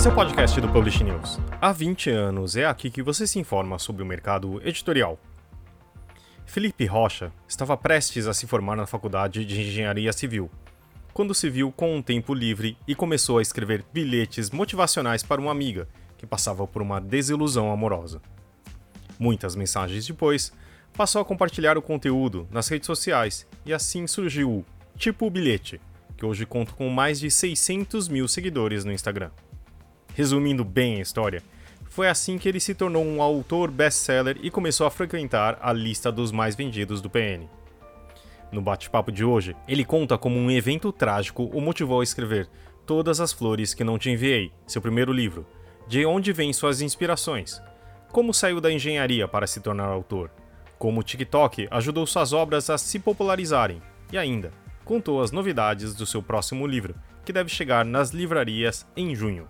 Esse é o podcast do Publish News. Há 20 anos é aqui que você se informa sobre o mercado editorial. Felipe Rocha estava prestes a se formar na Faculdade de Engenharia Civil, quando se viu com um tempo livre e começou a escrever bilhetes motivacionais para uma amiga que passava por uma desilusão amorosa. Muitas mensagens depois, passou a compartilhar o conteúdo nas redes sociais e assim surgiu o Tipo Bilhete, que hoje conta com mais de 600 mil seguidores no Instagram. Resumindo bem a história, foi assim que ele se tornou um autor best-seller e começou a frequentar a lista dos mais vendidos do PN. No bate-papo de hoje, ele conta como um evento trágico o motivou a escrever Todas as Flores que Não Te Enviei, seu primeiro livro, de onde vêm suas inspirações, como saiu da engenharia para se tornar autor, como o TikTok ajudou suas obras a se popularizarem e ainda contou as novidades do seu próximo livro, que deve chegar nas livrarias em junho.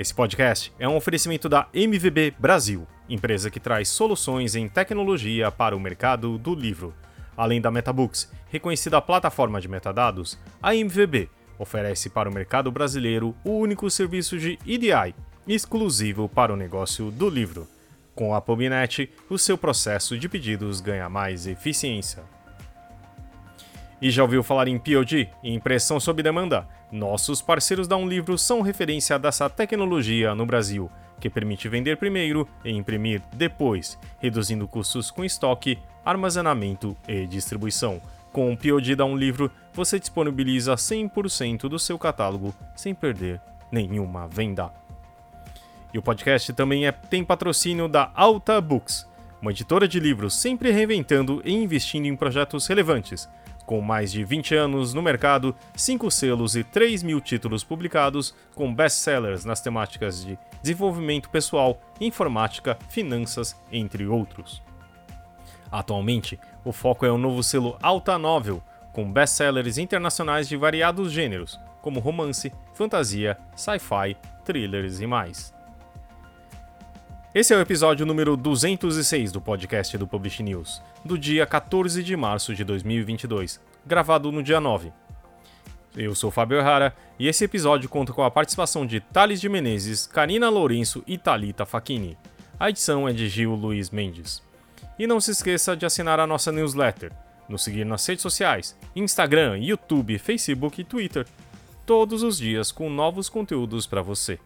Esse podcast é um oferecimento da MVB Brasil, empresa que traz soluções em tecnologia para o mercado do livro. Além da MetaBooks, reconhecida plataforma de metadados, a MVB oferece para o mercado brasileiro o único serviço de EDI exclusivo para o negócio do livro. Com a Pubnet, o seu processo de pedidos ganha mais eficiência. E já ouviu falar em POD, impressão sob demanda? Nossos parceiros da Um Livro são referência dessa tecnologia no Brasil, que permite vender primeiro e imprimir depois, reduzindo custos com estoque, armazenamento e distribuição. Com o POD da Um Livro, você disponibiliza 100% do seu catálogo sem perder nenhuma venda. E o podcast também é, tem patrocínio da Alta Books, uma editora de livros sempre reinventando e investindo em projetos relevantes com mais de 20 anos no mercado, 5 selos e 3 mil títulos publicados, com best-sellers nas temáticas de desenvolvimento pessoal, informática, finanças, entre outros. Atualmente, o foco é o novo selo Alta Novel, com best-sellers internacionais de variados gêneros, como romance, fantasia, sci-fi, thrillers e mais. Esse é o episódio número 206 do podcast do Publish News, do dia 14 de março de 2022, gravado no dia 9. Eu sou Fábio Errara e esse episódio conta com a participação de Thales de Menezes, Karina Lourenço e Talita Facchini. A edição é de Gil Luiz Mendes. E não se esqueça de assinar a nossa newsletter, nos seguir nas redes sociais, Instagram, YouTube, Facebook e Twitter, todos os dias com novos conteúdos para você.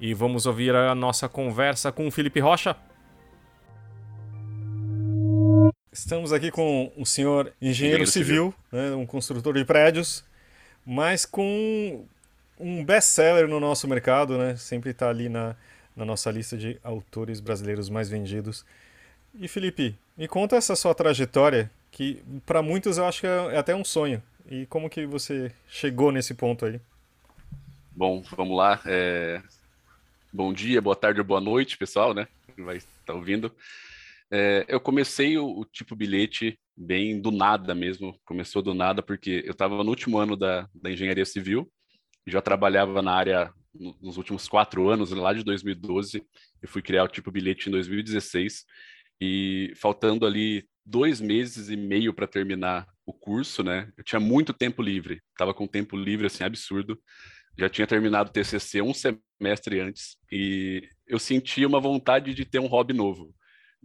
E vamos ouvir a nossa conversa com o Felipe Rocha. Estamos aqui com o senhor engenheiro, engenheiro civil, civil. Né, um construtor de prédios, mas com um best-seller no nosso mercado, né? Sempre está ali na, na nossa lista de autores brasileiros mais vendidos. E Felipe, me conta essa sua trajetória, que para muitos eu acho que é até um sonho. E como que você chegou nesse ponto aí? Bom, vamos lá. É... Bom dia, boa tarde ou boa noite, pessoal, né? Vai estar tá ouvindo. É, eu comecei o, o, tipo bilhete bem do nada mesmo. Começou do nada porque eu estava no último ano da, da engenharia civil, já trabalhava na área nos últimos quatro anos, lá de 2012. Eu fui criar o tipo bilhete em 2016 e faltando ali dois meses e meio para terminar o curso, né? Eu tinha muito tempo livre, estava com tempo livre assim absurdo já tinha terminado o TCC um semestre antes e eu sentia uma vontade de ter um hobby novo.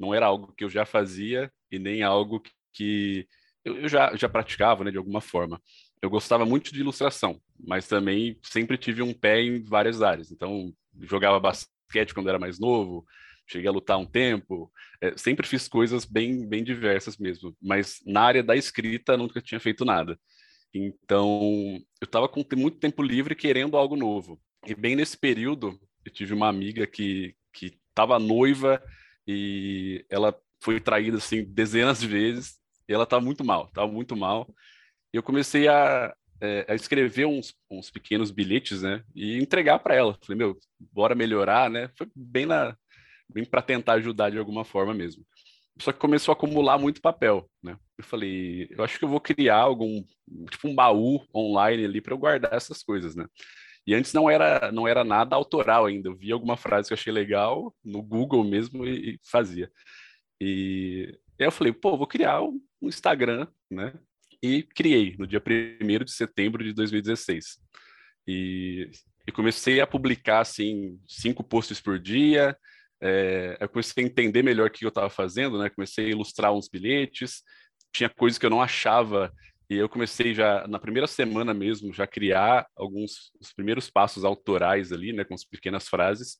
Não era algo que eu já fazia e nem algo que eu, já, já praticava, né, de alguma forma. Eu gostava muito de ilustração, mas também sempre tive um pé em várias áreas. Então, jogava basquete quando era mais novo, cheguei a lutar um tempo, é, sempre fiz coisas bem, bem diversas mesmo, mas na área da escrita nunca tinha feito nada. Então, eu estava com muito tempo livre querendo algo novo. E bem nesse período, eu tive uma amiga que que estava noiva e ela foi traída assim dezenas de vezes. E ela estava muito mal, estava muito mal. E eu comecei a, é, a escrever uns, uns pequenos bilhetes, né? E entregar para ela. Falei, meu, bora melhorar, né? Foi bem na bem para tentar ajudar de alguma forma mesmo. Só que começou a acumular muito papel, né? Eu falei, eu acho que eu vou criar algum tipo um baú online ali para eu guardar essas coisas, né? E antes não era não era nada autoral ainda. Eu via alguma frase que eu achei legal no Google mesmo e, e fazia. E aí eu falei, pô, vou criar um Instagram, né? E criei no dia 1 de setembro de 2016. E e comecei a publicar assim cinco posts por dia. É, eu comecei a entender melhor o que eu estava fazendo, né? Comecei a ilustrar uns bilhetes. Tinha coisas que eu não achava e eu comecei já na primeira semana mesmo já criar alguns os primeiros passos autorais ali, né? Com as pequenas frases.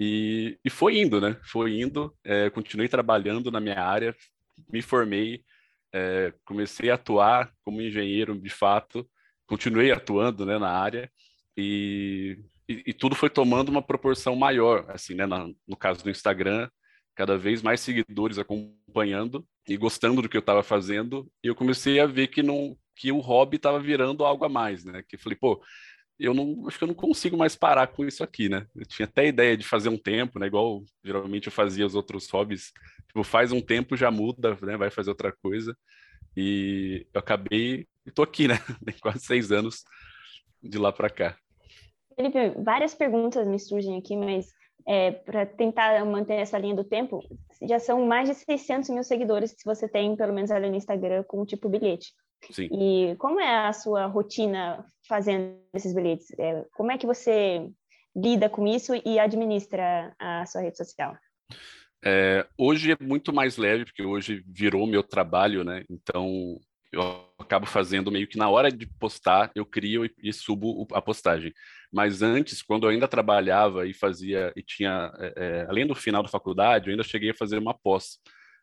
E, e foi indo, né? Foi indo. É, continuei trabalhando na minha área, me formei, é, comecei a atuar como engenheiro de fato, continuei atuando né, na área e, e, e, tudo foi tomando uma proporção maior, assim, né, na, no caso do Instagram, cada vez mais seguidores acompanhando e gostando do que eu estava fazendo, e eu comecei a ver que não que o hobby estava virando algo a mais, né? Que eu falei, pô, eu não acho que eu não consigo mais parar com isso aqui, né? Eu tinha até ideia de fazer um tempo, né? Igual geralmente eu fazia os outros hobbies, tipo, faz um tempo já muda, né? Vai fazer outra coisa. E eu acabei, estou aqui, né? Tem quase seis anos de lá para cá. Felipe, várias perguntas me surgem aqui, mas é, para tentar manter essa linha do tempo, já são mais de 600 mil seguidores que você tem, pelo menos ali no Instagram, com o tipo bilhete. Sim. E como é a sua rotina fazendo esses bilhetes? É, como é que você lida com isso e administra a sua rede social? É, hoje é muito mais leve, porque hoje virou meu trabalho, né? Então eu acabo fazendo meio que na hora de postar, eu crio e, e subo a postagem. Mas antes, quando eu ainda trabalhava e fazia, e tinha, é, é, além do final da faculdade, eu ainda cheguei a fazer uma pós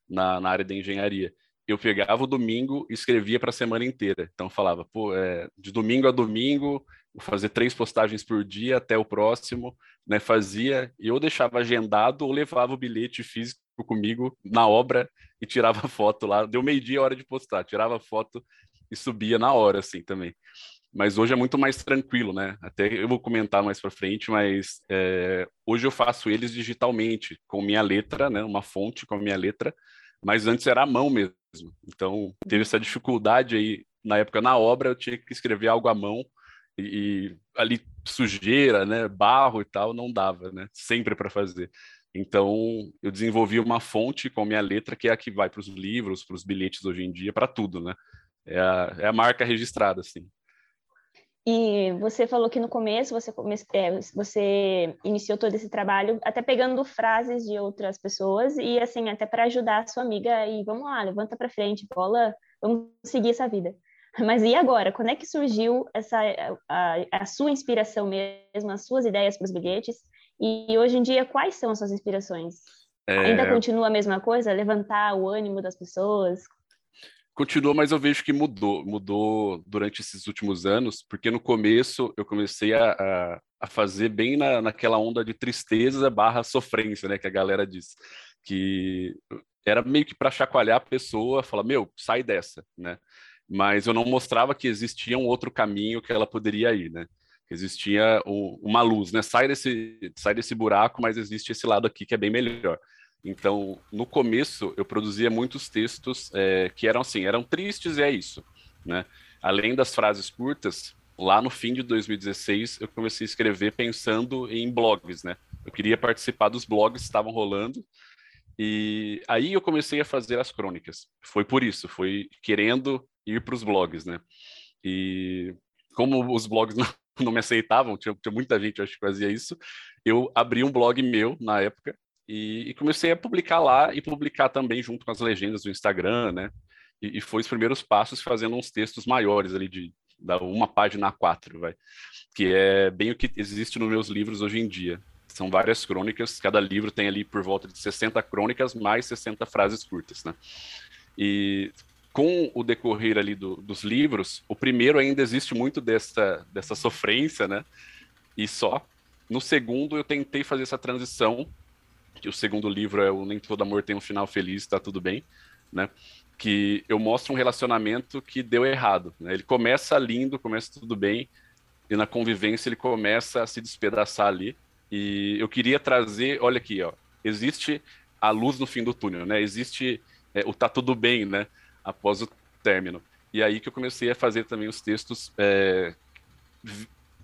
na, na área de engenharia eu pegava o domingo e escrevia para a semana inteira. Então falava, pô, é, de domingo a domingo, vou fazer três postagens por dia até o próximo, né? Fazia e eu deixava agendado ou levava o bilhete físico comigo na obra e tirava foto lá. Deu meio dia a hora de postar, tirava foto e subia na hora, assim também. Mas hoje é muito mais tranquilo, né? Até eu vou comentar mais para frente, mas é, hoje eu faço eles digitalmente, com minha letra, né? Uma fonte com a minha letra, mas antes era a mão mesmo. Então, teve essa dificuldade aí, na época, na obra, eu tinha que escrever algo à mão, e, e ali sujeira, né, barro e tal, não dava, né, sempre para fazer. Então, eu desenvolvi uma fonte com a minha letra, que é a que vai para os livros, para os bilhetes hoje em dia, para tudo, né? É a, é a marca registrada, assim. E você falou que no começo você, come... É, você iniciou todo esse trabalho até pegando frases de outras pessoas e assim até para ajudar a sua amiga e vamos lá, levanta para frente, bola, vamos seguir essa vida. Mas e agora? Quando é que surgiu essa a, a sua inspiração mesmo, as suas ideias para os bilhetes? E hoje em dia quais são as suas inspirações? É... Ainda continua a mesma coisa, levantar o ânimo das pessoas? Continua, mas eu vejo que mudou, mudou durante esses últimos anos, porque no começo eu comecei a, a, a fazer bem na, naquela onda de tristeza barra sofrência, né, que a galera diz, que era meio que para chacoalhar a pessoa, falar, meu, sai dessa, né, mas eu não mostrava que existia um outro caminho que ela poderia ir, né, existia o, uma luz, né, sai desse, sai desse buraco, mas existe esse lado aqui que é bem melhor. Então, no começo, eu produzia muitos textos é, que eram assim, eram tristes e é isso, né? Além das frases curtas, lá no fim de 2016, eu comecei a escrever pensando em blogs, né? Eu queria participar dos blogs que estavam rolando e aí eu comecei a fazer as crônicas. Foi por isso, foi querendo ir para os blogs, né? E como os blogs não, não me aceitavam, tinha, tinha muita gente acho que fazia isso, eu abri um blog meu na época e, e, comecei a publicar lá e publicar também junto com as legendas do Instagram, né? E, e foi os primeiros passos fazendo uns textos maiores ali de da uma página a quatro, vai, que é bem o que existe nos meus livros hoje em dia. São várias crônicas, cada livro tem ali por volta de 60 crônicas mais 60 frases curtas, né? E com o decorrer ali do, dos livros, o primeiro ainda existe muito dessa, dessa sofrência, né? E só. No segundo, eu tentei fazer essa transição que o segundo livro é o Nem Todo Amor Tem um Final Feliz, tá tudo bem, né? Que eu mostro um relacionamento que deu errado. Né? Ele começa lindo, começa tudo bem, e na convivência ele começa a se despedaçar ali. E eu queria trazer, olha aqui, ó, existe a luz no fim do túnel, né? Existe é, o tá tudo bem, né? Após o término. E aí que eu comecei a fazer também os textos é,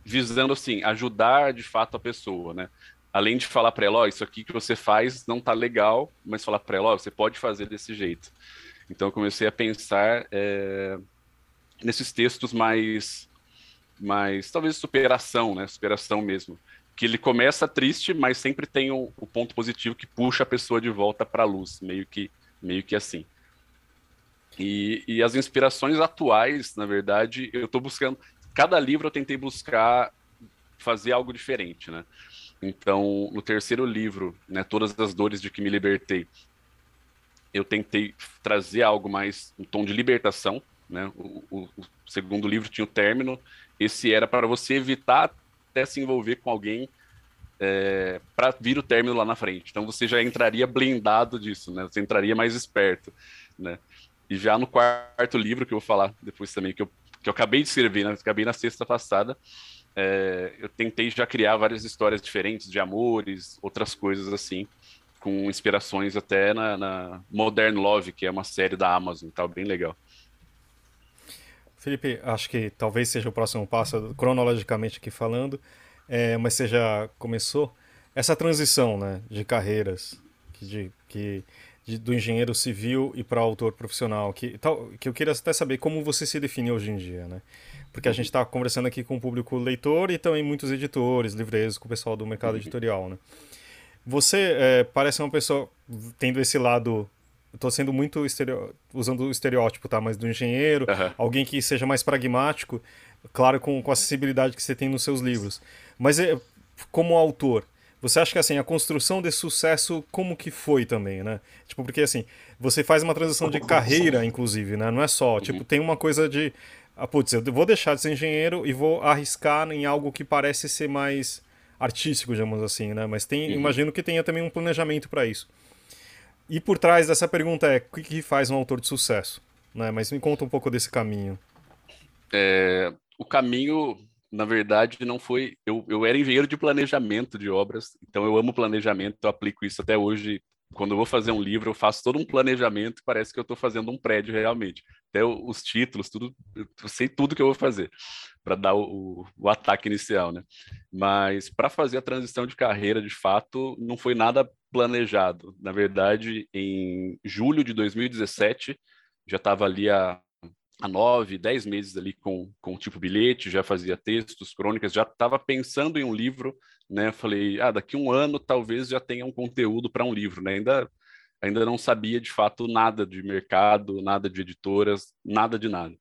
visando assim ajudar de fato a pessoa, né? além de falar para ela, oh, isso aqui que você faz não tá legal, mas falar para ela, oh, você pode fazer desse jeito. Então eu comecei a pensar é, nesses textos mais mas talvez superação, né? Superação mesmo. Que ele começa triste, mas sempre tem o, o ponto positivo que puxa a pessoa de volta para a luz, meio que, meio que assim. E, e as inspirações atuais, na verdade, eu estou buscando. Cada livro eu tentei buscar fazer algo diferente, né? Então, no terceiro livro, né, Todas as Dores de que me libertei, eu tentei trazer algo mais um tom de libertação, né? O, o, o segundo livro tinha o término, esse era para você evitar até se envolver com alguém é, para vir o término lá na frente. Então você já entraria blindado disso, né? Você entraria mais esperto, né? E já no quarto livro que eu vou falar depois também que eu, que eu acabei de escrever, né? acabei na sexta passada, é, eu tentei já criar várias histórias diferentes de amores, outras coisas assim, com inspirações até na, na Modern Love, que é uma série da Amazon, tá bem legal. Felipe, acho que talvez seja o próximo passo, cronologicamente aqui falando, é, mas você já começou essa transição né, de carreiras, que, de, que de, do engenheiro civil e para autor profissional, que, tal, que eu queria até saber como você se define hoje em dia, né? Porque a gente está conversando aqui com o público leitor e também muitos editores, livreiros, com o pessoal do mercado editorial, né? Você é, parece uma pessoa tendo esse lado Estou sendo muito estereo... usando o estereótipo, tá? Mas do engenheiro, uhum. alguém que seja mais pragmático, claro, com, com a acessibilidade que você tem nos seus livros. Mas é, como autor, você acha que assim, a construção desse sucesso, como que foi também, né? Tipo, porque assim, você faz uma transição de carreira, inclusive, né? Não é só, tipo, uhum. tem uma coisa de. Ah, putz, eu vou deixar de ser engenheiro e vou arriscar em algo que parece ser mais artístico, digamos assim, né? Mas tem, uhum. imagino que tenha também um planejamento para isso. E por trás dessa pergunta é: o que faz um autor de sucesso? Né? Mas me conta um pouco desse caminho. É, o caminho, na verdade, não foi. Eu, eu era engenheiro de planejamento de obras, então eu amo planejamento, eu aplico isso até hoje. Quando eu vou fazer um livro, eu faço todo um planejamento e parece que eu estou fazendo um prédio realmente. Até os títulos, tudo, eu sei tudo que eu vou fazer para dar o, o, ataque inicial, né? Mas para fazer a transição de carreira, de fato, não foi nada planejado. Na verdade, em julho de 2017, já estava ali há, há nove, dez meses ali com, com tipo bilhete, já fazia textos, crônicas, já estava pensando em um livro, né? Falei, ah, daqui um ano talvez já tenha um conteúdo para um livro, né? Ainda ainda não sabia de fato nada de mercado, nada de editoras, nada de nada.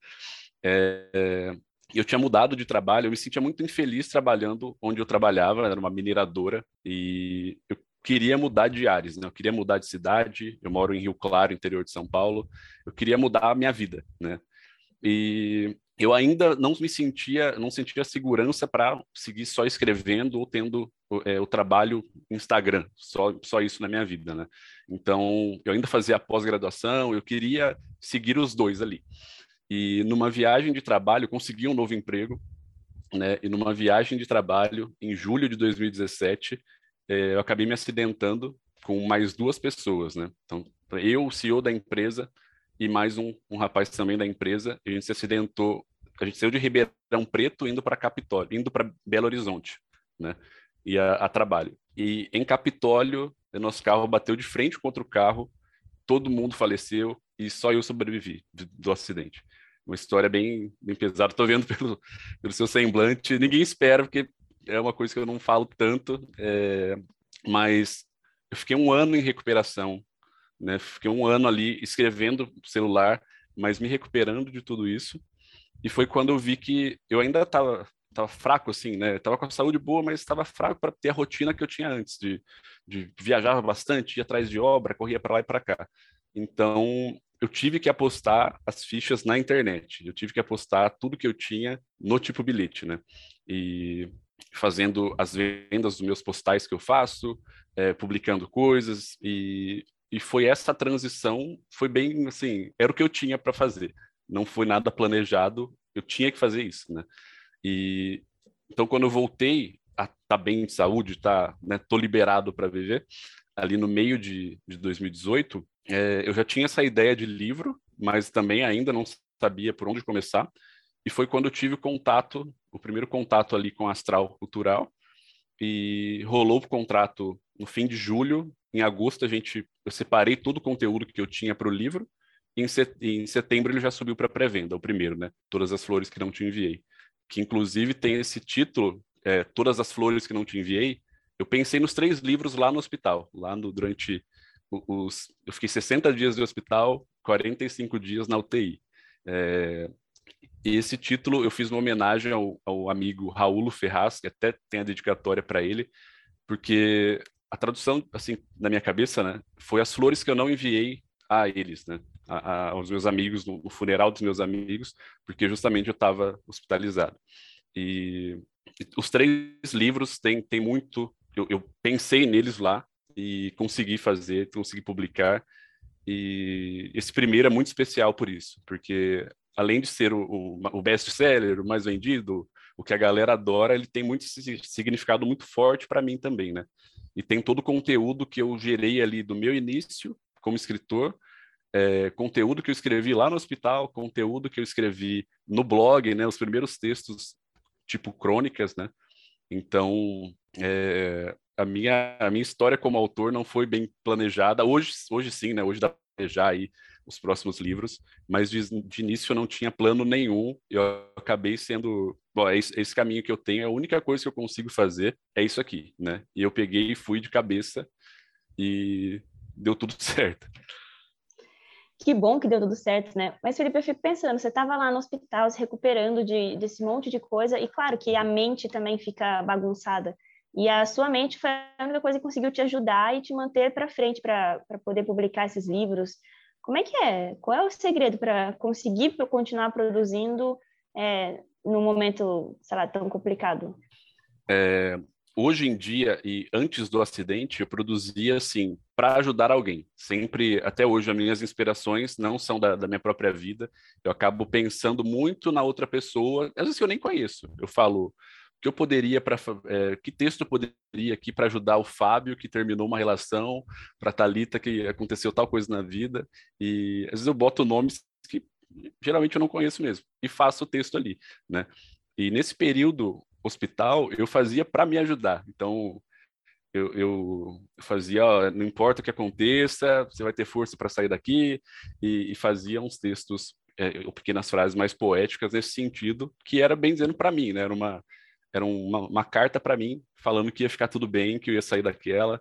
É, eu tinha mudado de trabalho, eu me sentia muito infeliz trabalhando onde eu trabalhava, era uma mineradora, e eu queria mudar de áreas, né? Eu queria mudar de cidade. Eu moro em Rio Claro, interior de São Paulo. Eu queria mudar a minha vida, né? E eu ainda não me sentia, não sentia segurança para seguir só escrevendo ou tendo é, o trabalho Instagram, só, só isso na minha vida, né? Então, eu ainda fazia pós-graduação, eu queria seguir os dois ali. E numa viagem de trabalho, consegui um novo emprego, né? E numa viagem de trabalho, em julho de 2017, é, eu acabei me acidentando com mais duas pessoas, né? Então, eu, o CEO da empresa, e mais um, um rapaz também da empresa, a gente se acidentou, a gente saiu de Ribeirão Preto indo para Capitólio, indo para Belo Horizonte, né? E a, a, trabalho. E em Capitólio, nosso carro bateu de frente contra o carro, todo mundo faleceu e só eu sobrevivi do acidente. Uma história bem, bem pesada. Estou vendo pelo, pelo seu semblante. Ninguém espera, porque é uma coisa que eu não falo tanto, é, mas eu fiquei um ano em recuperação, né? Fiquei um ano ali escrevendo celular, mas me recuperando de tudo isso. E foi quando eu vi que eu ainda estava tava fraco assim, né? Com a saúde boa, mas estava fraco para ter a rotina que eu tinha antes de, de viajava bastante, ia atrás de obra, corria para lá e para cá. Então, eu tive que apostar as fichas na internet. Eu tive que apostar tudo que eu tinha no tipo bilhete, né? E fazendo as vendas dos meus postais que eu faço, é, publicando coisas e, e foi essa transição, foi bem assim, era o que eu tinha para fazer. Não foi nada planejado, eu tinha que fazer isso, né? E então quando eu voltei a tá bem de saúde, tá, né, tô liberado para viver, ali no meio de, de 2018, é, eu já tinha essa ideia de livro, mas também ainda não sabia por onde começar. E foi quando eu tive contato, o primeiro contato ali com Astral Cultural, e rolou o contrato no fim de julho. Em agosto a gente, eu separei todo o conteúdo que eu tinha para o livro. E em, set, em setembro ele já subiu para pré-venda, o primeiro, né? Todas as flores que não te enviei. que inclusive tem esse título, é, Todas as Flores que Não Te Enviei, eu pensei nos três livros lá no hospital, lá no, durante os... Eu fiquei 60 dias no hospital, 45 dias na UTI. É, e esse título eu fiz uma homenagem ao, ao amigo Raul Ferraz, que até tem a dedicatória para ele, porque a tradução, assim, na minha cabeça, né, foi as flores que eu não enviei a eles, né, a, a, aos meus amigos, no, no, funeral dos meus amigos, porque justamente eu estava hospitalizado. E, e, os três livros têm, têm muito, eu, eu pensei neles lá e consegui fazer, consegui publicar, e esse primeiro é muito especial por isso, porque além de ser o, o best-seller, o mais vendido, o que a galera adora, ele tem muito significado muito forte para mim também, né? E tem todo o conteúdo que eu gerei ali do meu início como escritor, é, conteúdo que eu escrevi lá no hospital, conteúdo que eu escrevi no blog, né? Os primeiros textos tipo crônicas, né? Então, é, a minha a minha história como autor não foi bem planejada. Hoje, hoje sim, né? Hoje dá para planejar aí os próximos livros, mas de, de, início eu não tinha plano nenhum. Eu acabei sendo, bom, é esse, esse, caminho que eu tenho, a única coisa que eu consigo fazer é isso aqui, né? E eu peguei e fui de cabeça e deu tudo certo. Que bom que deu tudo certo, né? Mas, Felipe, eu fico pensando, você estava lá no hospital se recuperando de, desse monte de coisa, e claro que a mente também fica bagunçada. E a sua mente foi a única coisa que conseguiu te ajudar e te manter para frente para poder publicar esses livros, como é que é? Qual é o segredo para conseguir continuar produzindo é, num momento, sei lá, tão complicado? É, hoje em dia e antes do acidente, eu produzia assim para ajudar alguém. Sempre, até hoje, as minhas inspirações não são da, da minha própria vida. Eu acabo pensando muito na outra pessoa, às vezes eu nem conheço. Eu falo, que eu poderia para é, que texto eu poderia aqui para ajudar o Fábio que terminou uma relação, para Talita que aconteceu tal coisa na vida e às vezes eu boto nomes que geralmente eu não conheço mesmo e faço o texto ali, né? E nesse período hospital eu fazia para me ajudar, então eu, eu, fazia, ó, não importa o que aconteça, você vai ter força para sair daqui e, e fazia uns textos é, pequenas frases mais poéticas nesse sentido, que era bem dizendo para mim, né? Era uma era uma, uma carta para mim falando que ia ficar tudo bem, que eu ia sair daquela.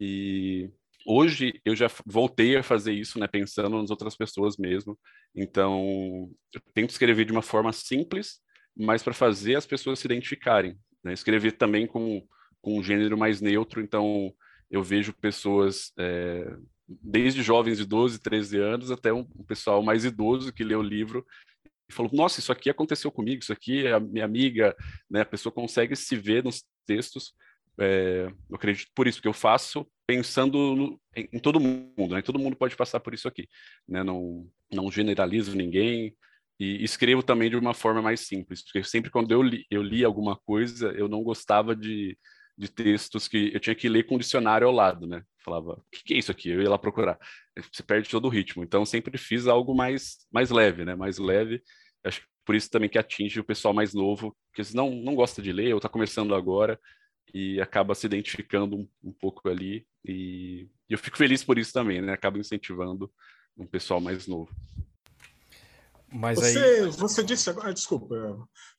E hoje eu já voltei a fazer isso, né, pensando nas outras pessoas mesmo. Então, eu tento escrever de uma forma simples, mas para fazer as pessoas se identificarem. Né? Escrever também com, com um gênero mais neutro, então eu vejo pessoas, é, desde jovens de 12, 13 anos, até um, pessoal mais idoso que lê o livro e falou: Nossa, isso aqui aconteceu comigo, isso aqui é a minha amiga, né? A pessoa consegue se ver nos textos. É, eu acredito por isso que eu faço pensando no, em, em, todo mundo, né? Todo mundo pode passar por isso aqui, né? Não, não generalizo ninguém e escrevo também de uma forma mais simples, porque sempre quando eu li, eu li alguma coisa, eu não gostava de, de textos que eu tinha que ler com dicionário ao lado, né? Falava, o que, que, é isso aqui? Eu ia lá procurar. Você perde todo o ritmo. Então, sempre fiz algo mais, mais leve, né? Mais leve Acho que por isso também que atinge o pessoal mais novo, que não, não gosta de ler ou está começando agora e acaba se identificando um, um pouco ali. E, e eu fico feliz por isso também, né? Acaba incentivando um pessoal mais novo. Mas você, aí... você disse agora, desculpa,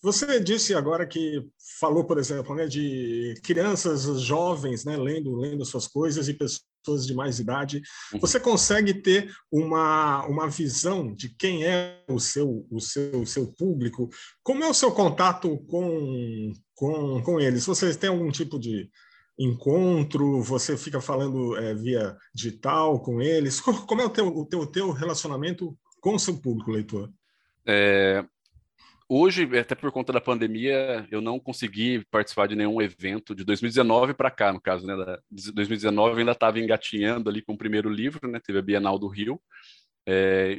você disse agora que falou, por exemplo, né, de crianças jovens, né, lendo, lendo suas coisas e pessoas de mais idade. Uhum. Você consegue ter uma, uma visão de quem é o seu, o seu, o seu público? Como é o seu contato com, com, com eles? Vocês têm algum tipo de encontro? Você fica falando é, via digital com eles? Como é o teu, o teu, o teu relacionamento com o seu público, leitor? É, hoje, até por conta da pandemia, eu não consegui participar de nenhum evento de 2019 para cá, no caso, né? Da, 2019 ainda estava engatinhando ali com o primeiro livro, né? Teve a Bienal do Rio. É,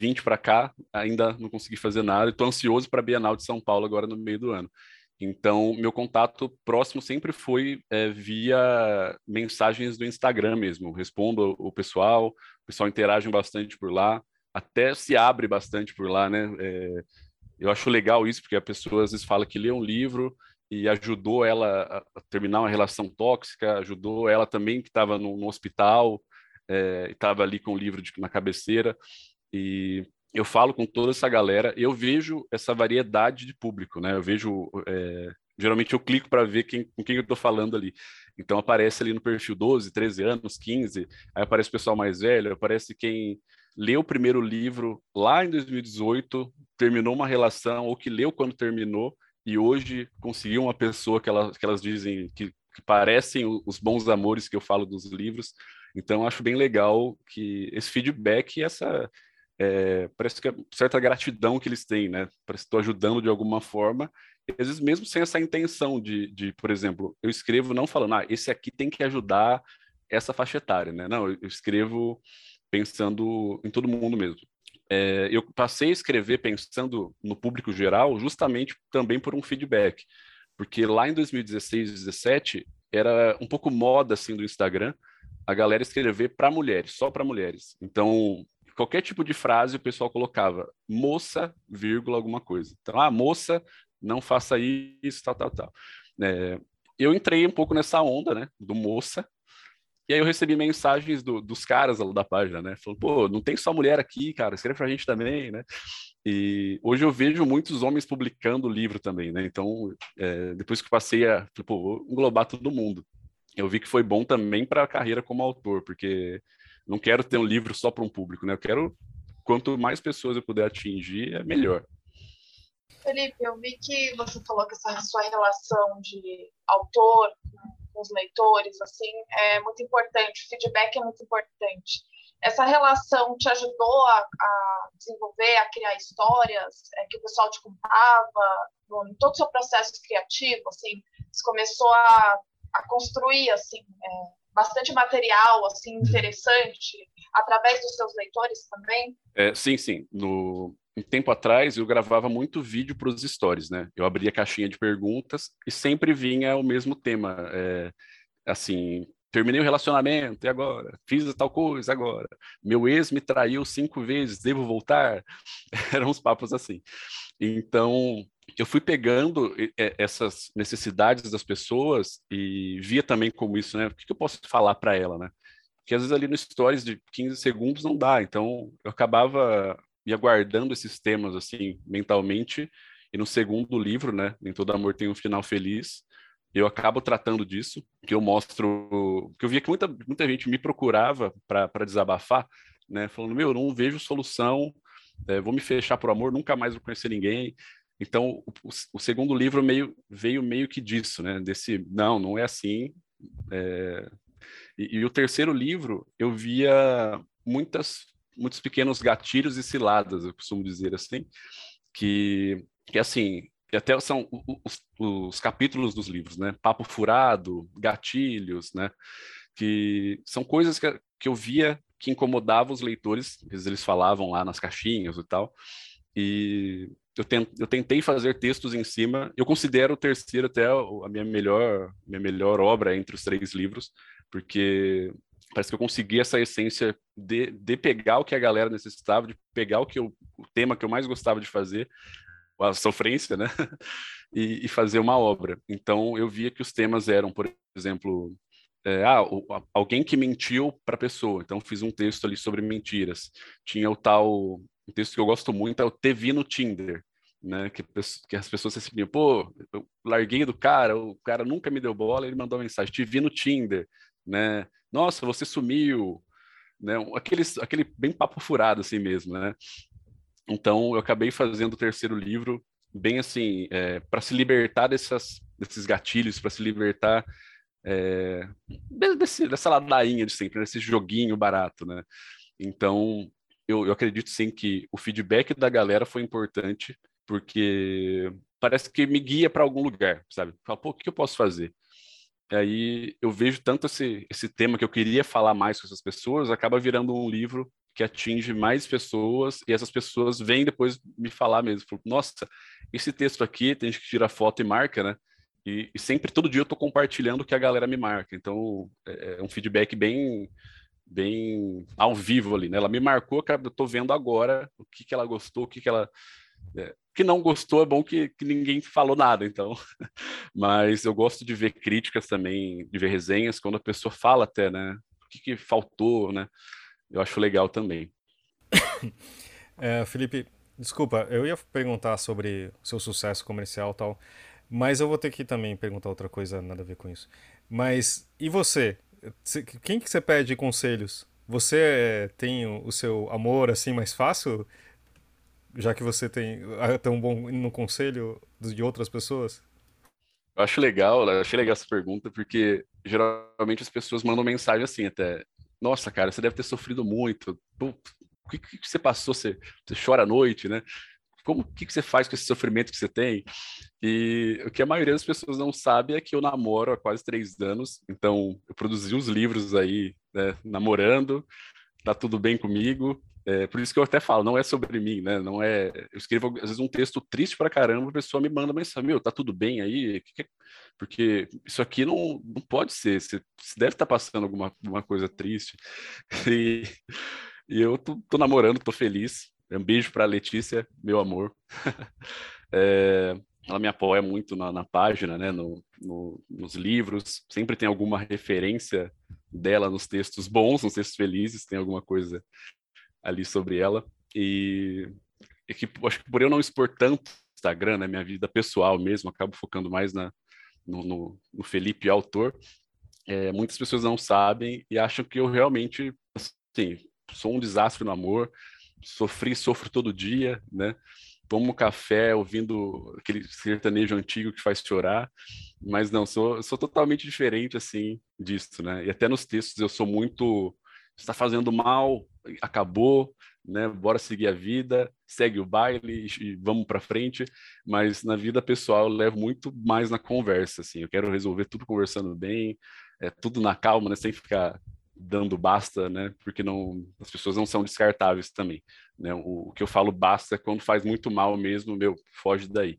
20 para cá, ainda não consegui fazer nada. Estou ansioso para a Bienal de São Paulo agora no meio do ano. Então, meu contato próximo sempre foi é, via mensagens do Instagram mesmo. Respondo o pessoal, o pessoal interage bastante por lá até se abre bastante por lá, né? É, eu acho legal isso, porque a pessoa às vezes fala que lê um livro e ajudou ela a terminar uma relação tóxica, ajudou ela também que estava no, no, hospital, é, estava ali com o livro de, na cabeceira. E eu falo com toda essa galera, eu vejo essa variedade de público, né? Eu vejo, é, geralmente eu clico para ver quem, com quem eu estou falando ali. Então aparece ali no perfil 12, 13 anos, 15, aí aparece o pessoal mais velho, aparece quem leu o primeiro livro lá em 2018, terminou uma relação, ou que leu quando terminou, e hoje conseguiu uma pessoa que, ela, que elas dizem que, que parecem os bons amores que eu falo dos livros. Então, acho bem legal que esse feedback e essa é, parece que é certa gratidão que eles têm, né? Parece que estou ajudando de alguma forma, às vezes mesmo sem essa intenção de, de, por exemplo, eu escrevo não falando, ah, esse aqui tem que ajudar essa faixa etária, né? Não, eu escrevo pensando em todo mundo mesmo. É, eu passei a escrever pensando no público geral, justamente também por um feedback, porque lá em 2016, 2017 era um pouco moda assim do Instagram a galera escrever para mulheres, só para mulheres. Então qualquer tipo de frase o pessoal colocava moça, vírgula, alguma coisa. Então, ah, moça, não faça isso, tal, tal, tal. É, eu entrei um pouco nessa onda, né, do moça, e aí eu recebi mensagens do, dos caras da página, né, falando, pô, não tem só mulher aqui, cara, escreve pra gente também, né, e hoje eu vejo muitos homens publicando livro também, né, então, é, depois que passei a, vou englobar todo mundo, eu vi que foi bom também para a carreira como autor, porque não quero ter um livro só para um público, né? Eu quero quanto mais pessoas eu puder atingir, é melhor. Felipe, eu vi que você falou que essa sua relação de autor com os leitores, assim, é muito importante. O feedback é muito importante. Essa relação te ajudou a, a desenvolver, a criar histórias é, que o pessoal te contava, no, em todo o seu processo criativo, assim, você começou a, a construir, assim, é, bastante material assim interessante através dos seus leitores também? É, sim, sim. No um tempo atrás eu gravava muito vídeo para os stories, né? Eu abria caixinha de perguntas e sempre vinha o mesmo tema, é, assim. Terminei o relacionamento, e agora? Fiz tal coisa, agora? Meu ex me traiu cinco vezes, devo voltar? Eram uns papos assim. Então, eu fui pegando essas necessidades das pessoas e via também como isso, né? O que eu posso falar para ela, né? Porque às vezes ali no stories de 15 segundos não dá, então eu acabava me aguardando esses temas assim mentalmente e no segundo livro, né, Nem todo amor tem um final feliz, eu acabo tratando disso, que eu mostro, que eu via que muita muita gente me procurava para desabafar, né, falando meu, não vejo solução, é, vou me fechar por amor, nunca mais vou conhecer ninguém. Então, o, o, segundo livro meio, veio meio que disso, né? Desse, não, não é assim. É... E, e, o terceiro livro, eu via muitas, muitos pequenos gatilhos e ciladas, eu costumo dizer assim, que, que assim, que até são os, os capítulos dos livros, né? Papo furado, gatilhos, né? Que são coisas que, que eu via que incomodavam os leitores, eles falavam lá nas caixinhas e tal, e eu, tent, eu tentei fazer textos em cima. Eu considero o terceiro até a minha melhor, minha melhor obra entre os três livros, porque parece que eu consegui essa essência de, de pegar o que a galera necessitava, de pegar o que eu, o tema que eu mais gostava de fazer, a sofrência, né? e, e, fazer uma obra. Então eu via que os temas eram, por exemplo, é, ah, o, alguém que mentiu para a pessoa. Então fiz um texto ali sobre mentiras. Tinha o tal um texto que eu gosto muito é o TV no Tinder, né? Que, que as pessoas se assim, pô, eu larguei do cara, o cara nunca me deu bola, ele mandou uma mensagem, te vi no Tinder, né? Nossa, você sumiu, né? Aquele, aquele bem papo furado assim mesmo, né? Então eu acabei fazendo o terceiro livro bem assim, é, para se libertar dessas, desses gatilhos, para se libertar é, desse, dessa ladainha de sempre, desse joguinho barato, né? Então eu, eu acredito sim que o feedback da galera foi importante, porque parece que me guia para algum lugar, sabe? Fala, pô, o que eu posso fazer? E aí eu vejo tanto esse, esse tema que eu queria falar mais com essas pessoas, acaba virando um livro que atinge mais pessoas e essas pessoas vêm depois me falar mesmo. Falam, Nossa, esse texto aqui tem gente que tira foto e marca, né? E, e sempre, todo dia eu estou compartilhando o que a galera me marca. Então, é, é um feedback bem bem ao vivo ali, né? Ela me marcou, que eu tô vendo agora o que, que ela gostou, o que, que ela. É, que não gostou, é bom que, que ninguém falou nada, então. Mas eu gosto de ver críticas também, de ver resenhas, quando a pessoa fala até, né? O que, que faltou, né? Eu acho legal também. É, Felipe, desculpa, eu ia perguntar sobre seu sucesso comercial e tal, mas eu vou ter que também perguntar outra coisa nada a ver com isso. Mas e você? Quem que você pede conselhos? Você eh, tem o seu amor assim mais fácil? Já que você tem é tão bom no conselho de outras pessoas? Eu acho legal, eu achei legal essa pergunta, porque geralmente as pessoas mandam mensagem assim até. Nossa, cara, você deve ter sofrido muito. O que, que você passou? Você, você chora à noite, né? Como que, que você faz com esse sofrimento que você tem? E o que a maioria das pessoas não sabe é que eu namoro há quase três anos, então eu produzi os livros aí, né, namorando, tá tudo bem comigo. É, por isso que eu até falo, não é sobre mim, né? Não é. Eu escrevo às vezes um texto triste pra caramba, a pessoa me manda mensagem, meu, tá tudo bem aí? Porque isso aqui não, não pode ser. Você, você deve estar tá passando alguma, alguma coisa triste. E, e eu tô, tô namorando, tô feliz. Um beijo para Letícia, meu amor. é, ela me apoia muito na, na página, né, no, no, nos livros. Sempre tem alguma referência dela nos textos bons, nos textos felizes, tem alguma coisa ali sobre ela. E, e que acho que por eu não expor tanto Instagram, né, minha vida pessoal mesmo, acabo focando mais na, no, no, no Felipe autor. É, muitas pessoas não sabem e acham que eu realmente, assim, sou um desastre no amor, sofri, sofro todo dia, né? Tomo café ouvindo aquele sertanejo antigo que faz chorar, mas não, sou, sou totalmente diferente, assim, disso, né? E até nos textos eu sou muito, está fazendo mal, acabou, né? Bora seguir a vida, segue o baile e vamos para frente. Mas na vida pessoal eu levo muito mais na conversa, assim. Eu quero resolver tudo conversando bem, é tudo na calma, né? Sem ficar dando basta, né? Porque não, as pessoas não são descartáveis também. Né? O, o que eu falo basta é quando faz muito mal mesmo, meu, foge daí.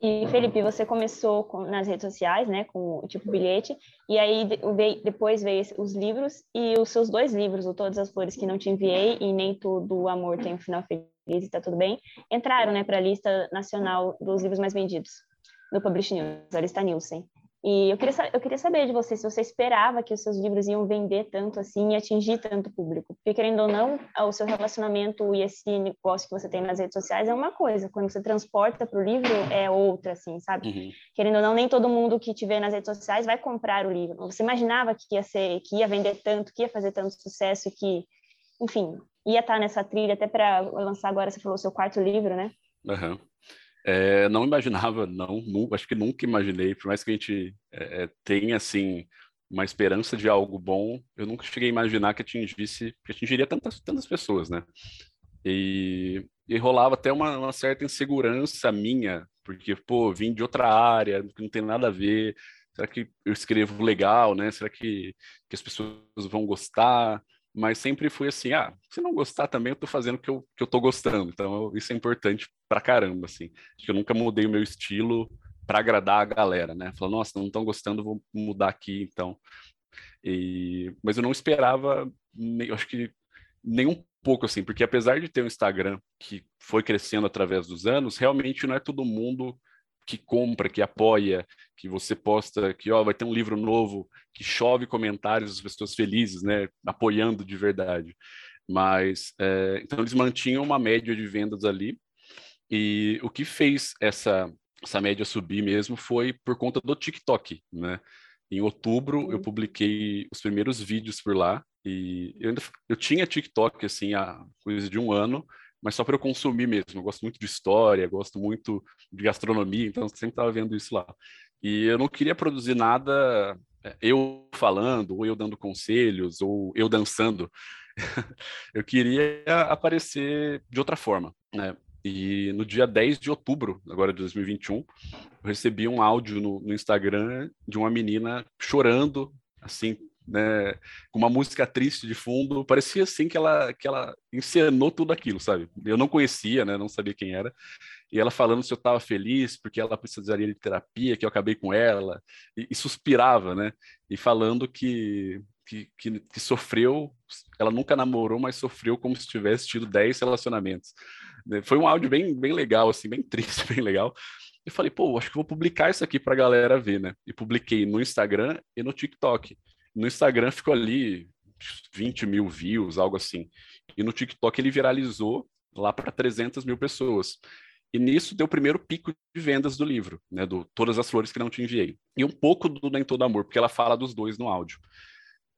E Felipe, você começou com, nas redes sociais, né, com o tipo bilhete, e aí veio, depois veio os livros e os seus dois livros, o Todas as Flores que não te enviei e nem todo amor tem um final feliz e tá tudo bem, entraram, né, para a lista nacional dos livros mais vendidos no Publish News, a lista Nielsen. E eu queria, eu queria saber de você se você esperava que os seus livros iam vender tanto assim e atingir tanto público. Porque, querendo ou não, o seu relacionamento e esse negócio que você tem nas redes sociais é uma coisa. Quando você transporta para o livro, é outra, assim, sabe? Uhum. Querendo ou não, nem todo mundo que te vê nas redes sociais vai comprar o livro. Você imaginava que ia ser, que ia vender tanto, que ia fazer tanto sucesso, que, enfim, ia estar nessa trilha até para lançar agora, você falou, o seu quarto livro, né? Uhum. É, não imaginava, não, não, acho que nunca imaginei, por mais que a gente é, é, tenha, assim, uma esperança de algo bom, eu nunca cheguei a imaginar que atingisse, que atingiria tantas, tantas pessoas, né? E, e rolava até uma, uma, certa insegurança minha, porque, pô, vim de outra área, que não tem nada a ver, será que eu escrevo legal, né? Será que, que as pessoas vão gostar? Mas sempre fui assim, ah, se não gostar também, eu tô fazendo o que eu, que eu tô gostando, então isso é importante pra caramba, assim, acho que eu nunca mudei o meu estilo para agradar a galera, né, falar, nossa, não estão gostando, vou mudar aqui, então, e... mas eu não esperava, eu acho que nem um pouco, assim, porque apesar de ter um Instagram que foi crescendo através dos anos, realmente não é todo mundo que compra, que apoia, que você posta que ó, vai ter um livro novo, que chove comentários das pessoas felizes, né, apoiando de verdade. Mas é, então eles mantinham uma média de vendas ali e o que fez essa essa média subir mesmo foi por conta do TikTok, né? Em outubro eu publiquei os primeiros vídeos por lá e eu ainda eu tinha TikTok assim há coisa de um ano mas só para eu consumir mesmo. Eu gosto muito de história, gosto muito de gastronomia, então sempre estava vendo isso lá. E eu não queria produzir nada é, eu falando, ou eu dando conselhos, ou eu dançando. eu queria aparecer de outra forma, né? E no dia 10 de outubro, agora de 2021, eu recebi um áudio no, no Instagram de uma menina chorando, assim, né, com uma música triste de fundo, parecia assim que ela que ela encenou tudo aquilo, sabe? Eu não conhecia, né, não sabia quem era. E ela falando se eu estava feliz porque ela precisaria de terapia, que eu acabei com ela, e, e suspirava, né? E falando que, que, que, que, sofreu, ela nunca namorou, mas sofreu como se tivesse tido 10 relacionamentos. Né, foi um áudio bem, bem legal, assim, bem triste, bem legal. E falei, pô, acho que vou publicar isso aqui para a galera ver, né? E publiquei no Instagram e no TikTok. No Instagram ficou ali 20 mil views, algo assim. E no TikTok ele viralizou lá para 300 mil pessoas. E nisso deu o primeiro pico de vendas do livro, né, do Todas as Flores que Não Te Enviei. E um pouco do Nem Todo Amor, porque ela fala dos dois no áudio.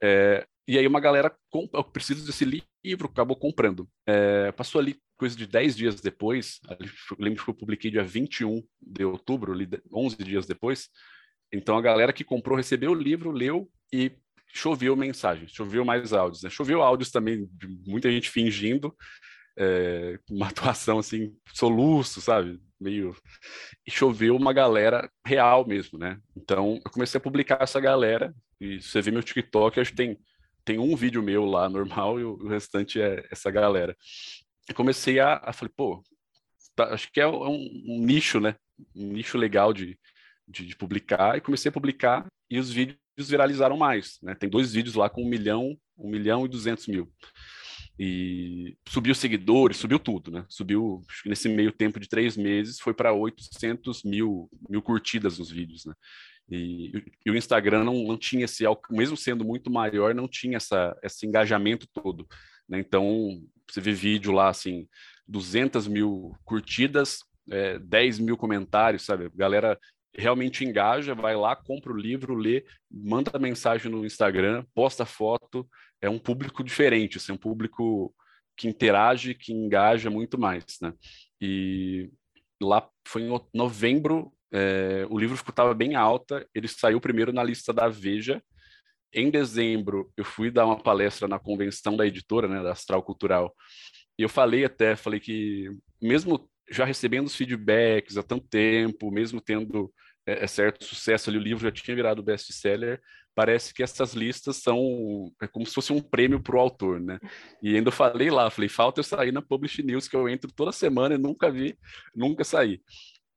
É, e aí uma galera, compra, precisa desse livro, acabou comprando. É, passou ali coisa de 10 dias depois, lembro que eu publiquei dia 21 de outubro, 11 dias depois, então a galera que comprou recebeu o livro, leu e choveu mensagens, choveu mais áudios. Né? Choveu áudios também de muita gente fingindo, é, uma atuação assim, soluço, sabe? Meio. E choveu uma galera real mesmo, né? Então eu comecei a publicar essa galera, e você vê meu TikTok, acho que tem, tem um vídeo meu lá normal e o, o restante é essa galera. E comecei a, a falei, pô, tá, acho que é um, um, nicho, né? Um nicho legal de, de, de publicar, e comecei a publicar e os vídeos viralizaram mais, né? Tem dois vídeos lá com um milhão, um milhão e duzentos mil. E subiu seguidores, subiu tudo, né? Subiu, nesse meio tempo de três meses, foi para 800 mil, mil curtidas nos vídeos, né? E, e, o Instagram não, não tinha esse, mesmo sendo muito maior, não tinha essa, esse engajamento todo, né? Então, você vê vídeo lá, assim, 200 mil curtidas, é, 10 mil comentários, sabe? Galera realmente engaja, vai lá, compra o livro, lê, manda mensagem no Instagram, posta foto, é um público diferente, assim, é um público que interage, que engaja muito mais, né? E lá foi em novembro, é, o livro estava bem alta, ele saiu primeiro na lista da Veja. Em dezembro, eu fui dar uma palestra na convenção da editora, né, da Astral Cultural, e eu falei até, falei que mesmo já recebendo os feedbacks há tanto tempo, mesmo tendo é, é, certo sucesso ali, o livro já tinha virado best-seller, parece que essas listas são é como se fosse um prêmio para o autor, né? E ainda falei lá, falei, falta eu sair na Publish News, que eu entro toda semana e nunca vi, nunca saí.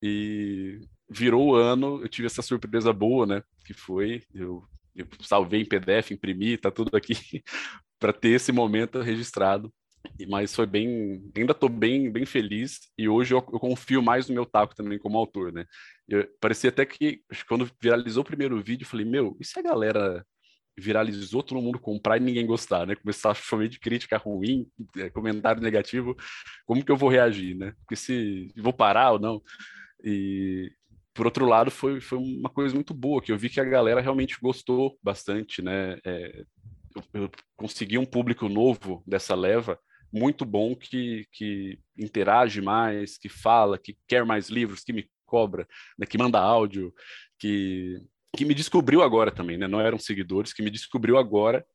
E virou o ano, eu tive essa surpresa boa, né? Que foi, eu, eu salvei em PDF, imprimi, tá tudo aqui para ter esse momento registrado mas foi bem, ainda estou bem, bem feliz e hoje eu, eu, confio mais no meu taco também como autor, né? Eu, parecia até que quando viralizou o primeiro vídeo, eu falei, meu, e se a galera viralizou, todo mundo comprar e ninguém gostar, né? Começar a chover de crítica ruim, é, comentário negativo, como que eu vou reagir, né? Porque se vou parar ou não. E por outro lado, foi, foi uma coisa muito boa, que eu vi que a galera realmente gostou bastante, né? É, eu, eu consegui um público novo dessa leva muito bom que, que interage mais, que fala, que quer mais livros, que me cobra, né, que manda áudio, que, que me descobriu agora também, né? Não eram seguidores, que me descobriu agora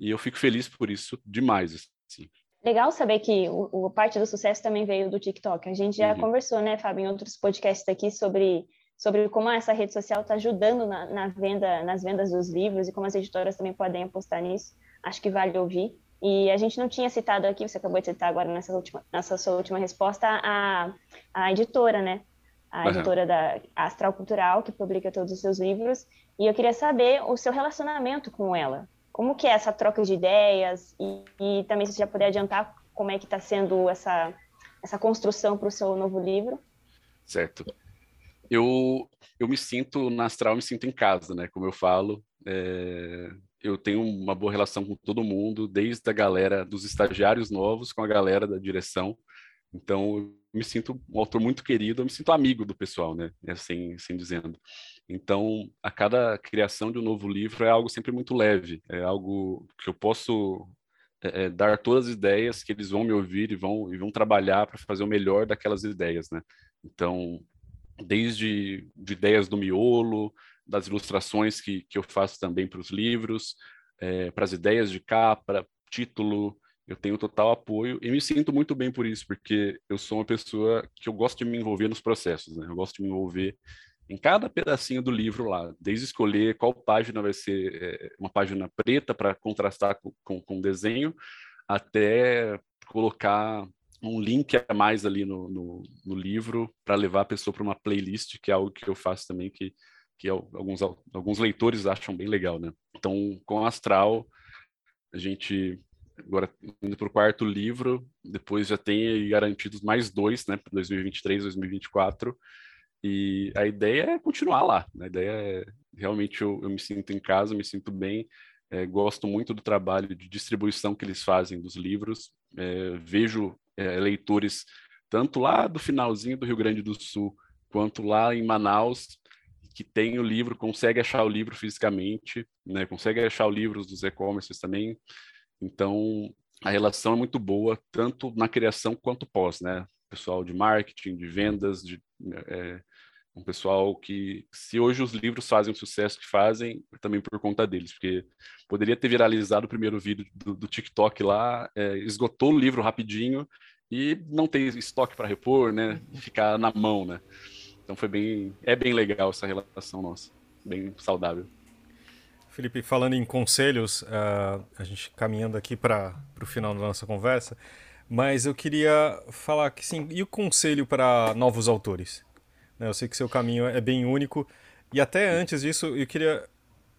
e eu fico feliz por isso demais. Assim. Legal saber que o, o parte do sucesso também veio do TikTok. A gente já uhum. conversou, né, Fábio, em outros podcasts aqui sobre sobre como essa rede social está ajudando na, na, venda, nas vendas dos livros e como as editoras também podem apostar nisso. Acho que vale ouvir. E a gente não tinha citado aqui, você acabou de citar agora nessa, última, nessa sua última resposta, a, a editora, né? A uhum. editora da Astral Cultural, que publica todos os seus livros. E eu queria saber o seu relacionamento com ela. Como que é essa troca de ideias? E, e também se você já puder adiantar como é que está sendo essa, essa construção para o seu novo livro. Certo. Eu, eu me sinto, na Astral, me sinto em casa, né? Como eu falo, é, eu tenho uma boa relação com todo mundo, desde a galera dos estagiários novos com a galera da direção. Então, eu me sinto um autor muito querido, eu me sinto amigo do pessoal, né? Assim, assim dizendo. Então, a cada criação de um novo livro é algo sempre muito leve, é algo que eu posso é, é dar todas as ideias que eles vão me ouvir e vão, e vão trabalhar para fazer o melhor daquelas ideias, né? Então, desde de ideias do miolo, das ilustrações que, que eu faço também para os livros, é, para as ideias de capa, título, eu tenho total apoio e me sinto muito bem por isso, porque eu sou uma pessoa que eu gosto de me envolver nos processos, né? Eu gosto de me envolver em cada pedacinho do livro lá, desde escolher qual página vai ser é, uma página preta para contrastar com, com desenho, até colocar um link a mais ali no, no, no livro para levar a pessoa para uma playlist, que é algo que eu faço também, que que alguns, alguns leitores acham bem legal, né? Então, com Astral, a gente agora indo para o quarto livro, depois já tem garantidos mais dois, né, para 2023, 2024, e a ideia é continuar lá, né? a ideia é realmente eu, eu me sinto em casa, me sinto bem, é, gosto muito do trabalho de distribuição que eles fazem dos livros, é, vejo é, leitores tanto lá do finalzinho do Rio Grande do Sul quanto lá em Manaus que tem o livro, consegue achar o livro fisicamente, né? Consegue achar o livro dos e-commerces também. Então, a relação é muito boa, tanto na criação quanto pós, né? Pessoal de marketing, de vendas, de, é, um pessoal que, se hoje os livros fazem o sucesso que fazem, também por conta deles, porque poderia ter viralizado o primeiro vídeo do, do TikTok lá, é, esgotou o livro rapidinho e não tem estoque para repor, né? Ficar na mão, né? Então foi bem, é bem legal essa relação nossa, bem saudável. Felipe, falando em conselhos, uh, a gente caminhando aqui para o final da nossa conversa, mas eu queria falar que sim, e o conselho para novos autores? Né, eu sei que seu caminho é bem único, e até antes disso, eu queria.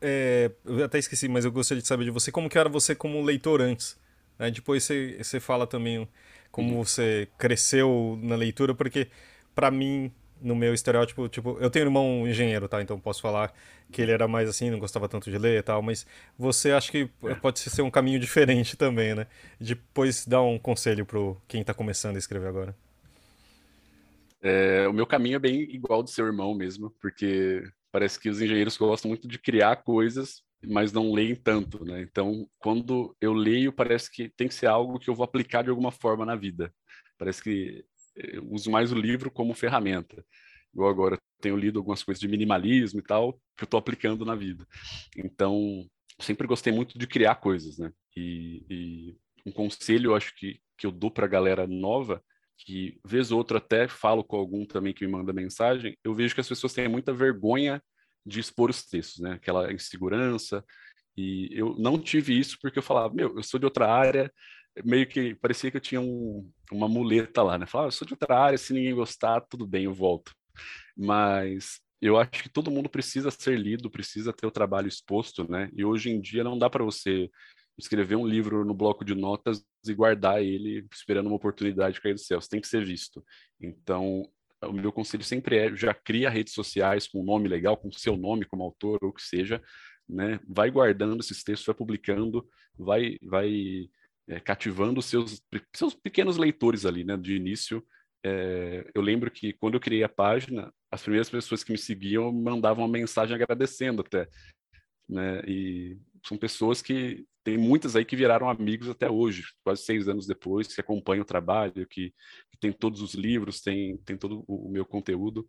É, eu até esqueci, mas eu gostaria de saber de você como que era você como leitor antes. Né? Depois você, você fala também como uhum. você cresceu na leitura, porque para mim no meu estereótipo, tipo, eu tenho um irmão engenheiro, tá? Então posso falar que ele era mais assim, não gostava tanto de ler e tal, mas você acha que é. pode ser um caminho diferente também, né? Depois dá um conselho pro quem tá começando a escrever agora. É, o meu caminho é bem igual do seu irmão mesmo, porque parece que os engenheiros gostam muito de criar coisas, mas não leem tanto, né? Então, quando eu leio, parece que tem que ser algo que eu vou aplicar de alguma forma na vida. Parece que uso mais o livro como ferramenta. Igual agora tenho lido algumas coisas de minimalismo e tal, que eu estou aplicando na vida. Então, sempre gostei muito de criar coisas, né? E, e um conselho, eu acho que, que eu dou para a galera nova, que vez ou outra até falo com algum também que me manda mensagem, eu vejo que as pessoas têm muita vergonha de expor os textos, né? Aquela insegurança. E eu não tive isso porque eu falava, meu, eu sou de outra área, meio que parecia que eu tinha um, uma muleta lá, né? Falava, ah, eu sou de outra área, se ninguém gostar, tudo bem, eu volto. Mas eu acho que todo mundo precisa ser lido, precisa ter o trabalho exposto, né? E hoje em dia não dá para você escrever um livro no bloco de notas e guardar ele esperando uma oportunidade cair do céu. Você tem que ser visto. Então, o meu conselho sempre é já cria redes sociais com um nome legal, com seu nome como autor ou o que seja, né? Vai guardando esses textos, vai publicando, vai vai é, cativando seus, seus pequenos leitores ali, né? De início, é, eu lembro que quando eu criei a página, as primeiras pessoas que me seguiam mandavam uma mensagem agradecendo até, né? E são pessoas que tem muitas aí que viraram amigos até hoje, quase seis anos depois, que acompanham o trabalho, que, que tem todos os livros, tem, tem todo o, meu conteúdo.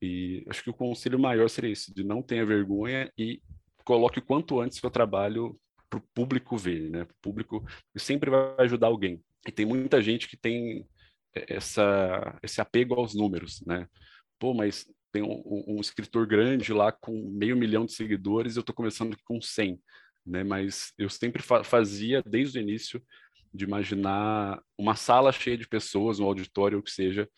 E acho que o conselho maior seria esse, de não tenha vergonha e coloque o quanto antes seu trabalho para o público ver, né? O público sempre vai ajudar alguém. E tem muita gente que tem essa, esse apego aos números, né? Pô, mas tem um, um escritor grande lá com meio milhão de seguidores, eu estou começando com 100, né? Mas eu sempre fa fazia desde o início de imaginar uma sala cheia de pessoas, um auditório, o que seja,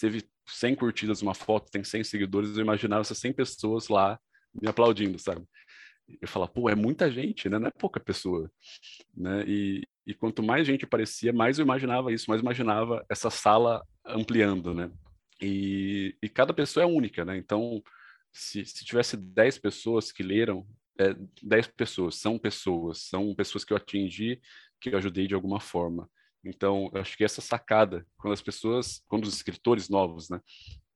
teve 100 curtidas uma foto, tem 100 seguidores, eu imaginava essas 100 pessoas lá me aplaudindo, sabe? Eu falava, pô, é muita gente, né? Não é pouca pessoa, né? E, e quanto mais gente aparecia, mais eu imaginava isso, mais eu imaginava essa sala ampliando, né? E, e cada pessoa é única, né? Então, se, se tivesse 10 pessoas que leram, é, 10 pessoas, são pessoas, são pessoas que eu atingi, que eu ajudei de alguma forma. Então, eu acho que essa sacada, quando as pessoas, quando os escritores novos, né,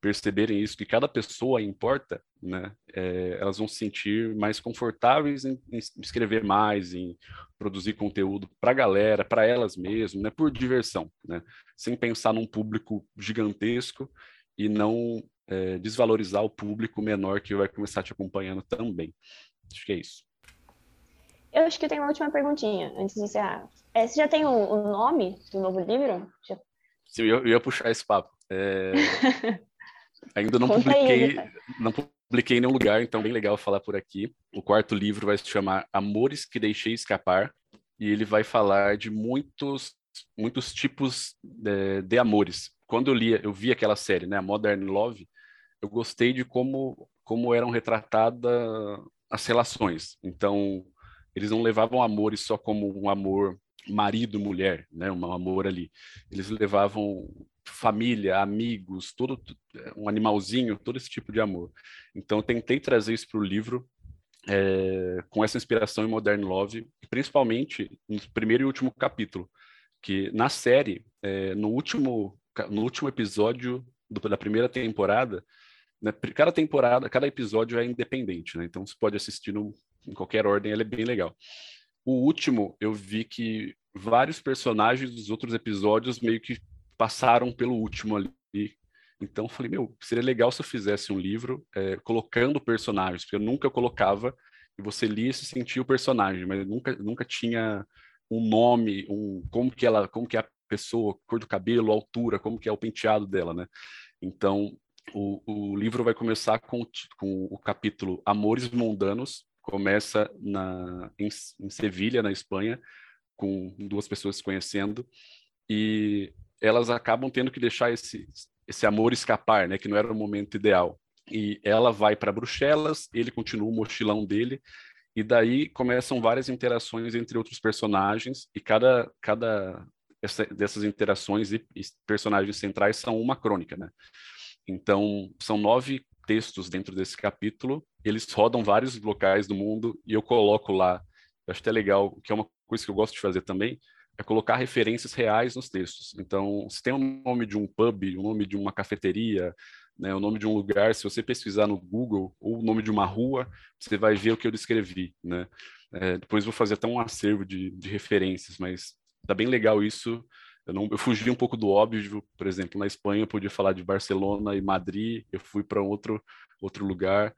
perceberem isso, que cada pessoa importa, né, é, elas vão se sentir mais confortáveis em, em escrever mais, em produzir conteúdo para a galera, para elas mesmas, né, por diversão, né, sem pensar num público gigantesco e não é, desvalorizar o público menor que vai começar te acompanhando também. Acho que é isso. Eu acho que eu tenho uma última perguntinha antes de encerrar. É, você já tem o, o nome do novo livro? Já... Sim, eu, eu ia puxar esse papo. É... Ainda não Conta publiquei, aí, não publiquei em nenhum lugar, então bem legal falar por aqui. O quarto livro vai se chamar Amores que Deixei Escapar e ele vai falar de muitos muitos tipos de, é, de amores. Quando eu li, eu vi aquela série, né, Modern Love, eu gostei de como como eram retratadas as relações. Então, eles não levavam amores só como um amor marido-mulher, né, um amor ali. Eles levavam família, amigos, todo um animalzinho, todo esse tipo de amor. Então tentei trazer isso para o livro é, com essa inspiração em Modern Love, principalmente no primeiro e último capítulo, que na série é, no último no último episódio do, da primeira temporada, né, cada temporada, cada episódio é independente, né? Então você pode assistir no, em qualquer ordem, ele é bem legal. O último, eu vi que vários personagens dos outros episódios meio que passaram pelo último ali. Então falei, meu, seria legal se eu fizesse um livro é, colocando personagens, porque eu nunca colocava e você lia e se sentia o personagem, mas nunca, nunca tinha um nome, um como que ela, como que é a pessoa, cor do cabelo, altura, como que é o penteado dela, né? Então o, o livro vai começar com, com o capítulo Amores Mundanos, começa na, em, em Sevilha, na Espanha, com duas pessoas se conhecendo, e elas acabam tendo que deixar esse, esse amor escapar, né, que não era o momento ideal. E ela vai para Bruxelas, ele continua o mochilão dele, e daí começam várias interações entre outros personagens, e cada, cada essa, dessas interações e, e personagens centrais são uma crônica, né? Então, são nove textos dentro desse capítulo, eles rodam vários locais do mundo e eu coloco lá. Eu acho até legal, que é uma coisa que eu gosto de fazer também, é colocar referências reais nos textos. Então, se tem o nome de um pub, o nome de uma cafeteria, né, o nome de um lugar, se você pesquisar no Google ou o nome de uma rua, você vai ver o que eu descrevi, né? É, depois vou fazer até um acervo de, de referências, mas tá bem legal isso eu, não, eu fugi um pouco do óbvio, por exemplo, na Espanha eu podia falar de Barcelona e Madrid, eu fui para outro, outro lugar.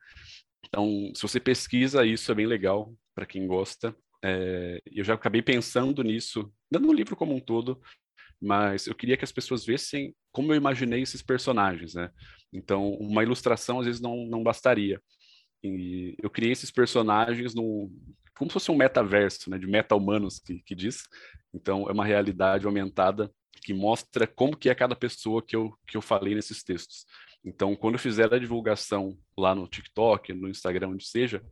Então, se você pesquisa, isso é bem legal para quem gosta. É, eu já acabei pensando nisso, não no livro como um todo, mas eu queria que as pessoas vissem como eu imaginei esses personagens, né? Então, uma ilustração às vezes não, não bastaria. E eu criei esses personagens no, como se fosse um metaverso, né, de meta-humanos que, que diz. Então, é uma realidade aumentada que mostra como que é cada pessoa que eu, que eu falei nesses textos. Então, quando eu fizer a divulgação lá no TikTok, no Instagram, onde seja,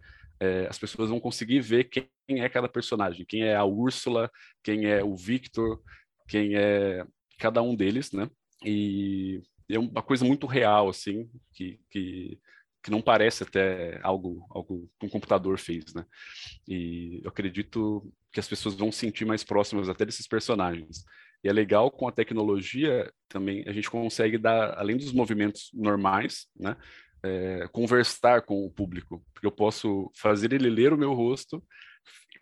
é, as pessoas vão conseguir ver quem é cada personagem, quem é a Úrsula, quem é o Victor, quem é cada um deles, né? E é uma coisa muito real, assim, que, que que não parece até algo, algo que um computador fez, né? E eu acredito que as pessoas vão sentir mais próximas até desses personagens. E é legal com a tecnologia também a gente consegue dar, além dos movimentos normais, né? É, conversar com o público, porque eu posso fazer ele ler o meu rosto,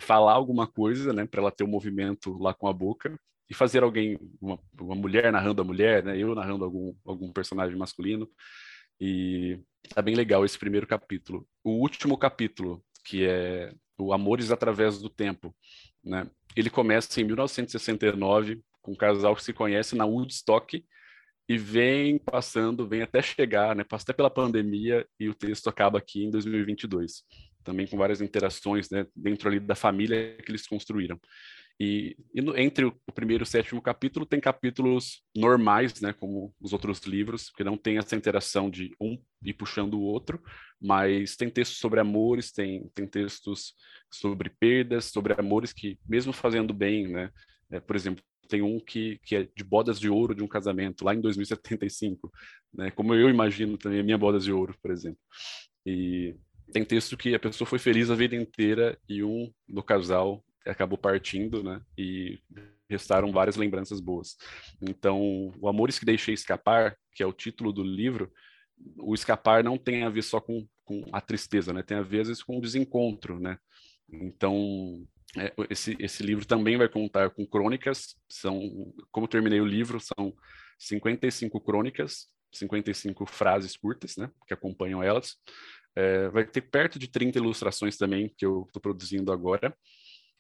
falar alguma coisa, né, para ela ter um movimento lá com a boca e fazer alguém, uma, uma mulher narrando a mulher, né, eu narrando algum, algum personagem masculino e tá bem legal esse primeiro capítulo. O último capítulo, que é o Amores através do Tempo, né? Ele começa em 1969 com um casal que se conhece na Woodstock e vem passando, vem até chegar, né? Passa até pela pandemia e o texto acaba aqui em 2022, também com várias interações, né? Dentro ali da família que eles construíram. E, e no, entre o, primeiro e o sétimo capítulo tem capítulos normais, né, como os outros livros, que não tem essa interação de um ir puxando o outro, mas tem textos sobre amores, tem, tem textos sobre perdas, sobre amores que, mesmo fazendo bem, né, é, por exemplo, tem um que, que é de bodas de ouro de um casamento, lá em 2075, né, como eu imagino também a minha bodas de ouro, por exemplo. E tem texto que a pessoa foi feliz a vida inteira e um do casal acabou partindo, né? E restaram várias lembranças boas. Então, o Amores que Deixei Escapar, que é o título do livro, o escapar não tem a ver só com, com a tristeza, né? Tem a ver, às vezes, com o desencontro, né? Então, é, esse, esse livro também vai contar com crônicas, são, como terminei o livro, são 55 crônicas, 55 frases curtas, né? Que acompanham elas. É, vai ter perto de 30 ilustrações também, que eu estou produzindo agora.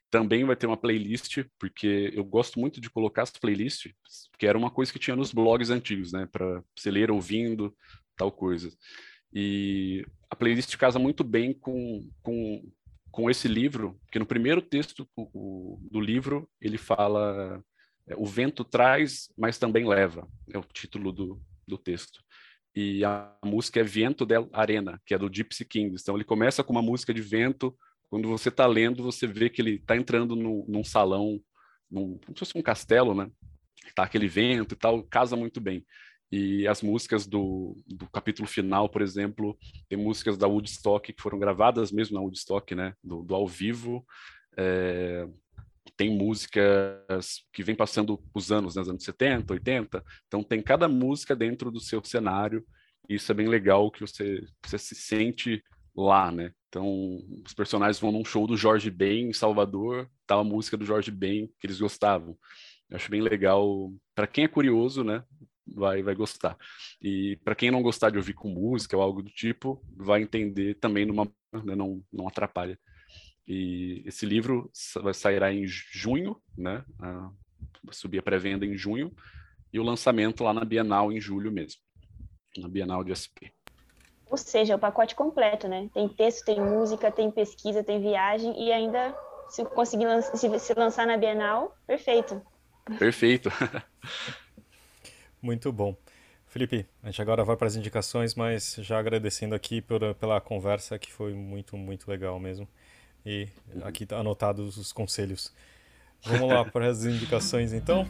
Também vai ter uma playlist, porque eu gosto muito de colocar as playlists, que era uma coisa que tinha nos blogs antigos, né? Para você ler ouvindo, tal coisa. E a playlist casa muito bem com, com, com esse livro, que no primeiro texto o, do livro ele fala é, o vento traz, mas também leva, é o título do, do texto. E a música é Vento del Arena, que é do Gypsy Kings. Então ele começa com uma música de vento quando você está lendo, você vê que ele está entrando no, num salão, num, como se fosse um castelo, né? Tá aquele vento e tal, casa muito bem. E as músicas do, do capítulo final, por exemplo, tem músicas da Woodstock que foram gravadas mesmo na Woodstock, né? Do, do ao vivo. É, tem músicas que vem passando os anos, nos né, anos 70, 80, então tem cada música dentro do seu cenário, e isso é bem legal que você, você se sente lá, né? Então, os personagens vão num show do Jorge Ben em Salvador, tá a música do Jorge Ben que eles gostavam. Eu acho bem legal, para quem é curioso, né? Vai, vai gostar. E para quem não gostar de ouvir com música ou algo do tipo, vai entender também numa, né, não, não atrapalha. E esse livro vai sairá em junho, né? Ah, subir a pré-venda em junho e o lançamento lá na Bienal em julho mesmo, na Bienal de SP. Ou seja, o pacote completo, né? Tem texto, tem música, tem pesquisa, tem viagem e ainda se conseguir se, se lançar na Bienal, perfeito. Perfeito. Muito bom. Felipe, a gente agora vai para as indicações, mas já agradecendo aqui por, pela conversa, que foi muito, muito legal mesmo. E aqui tá anotados os conselhos. Vamos lá para as indicações então.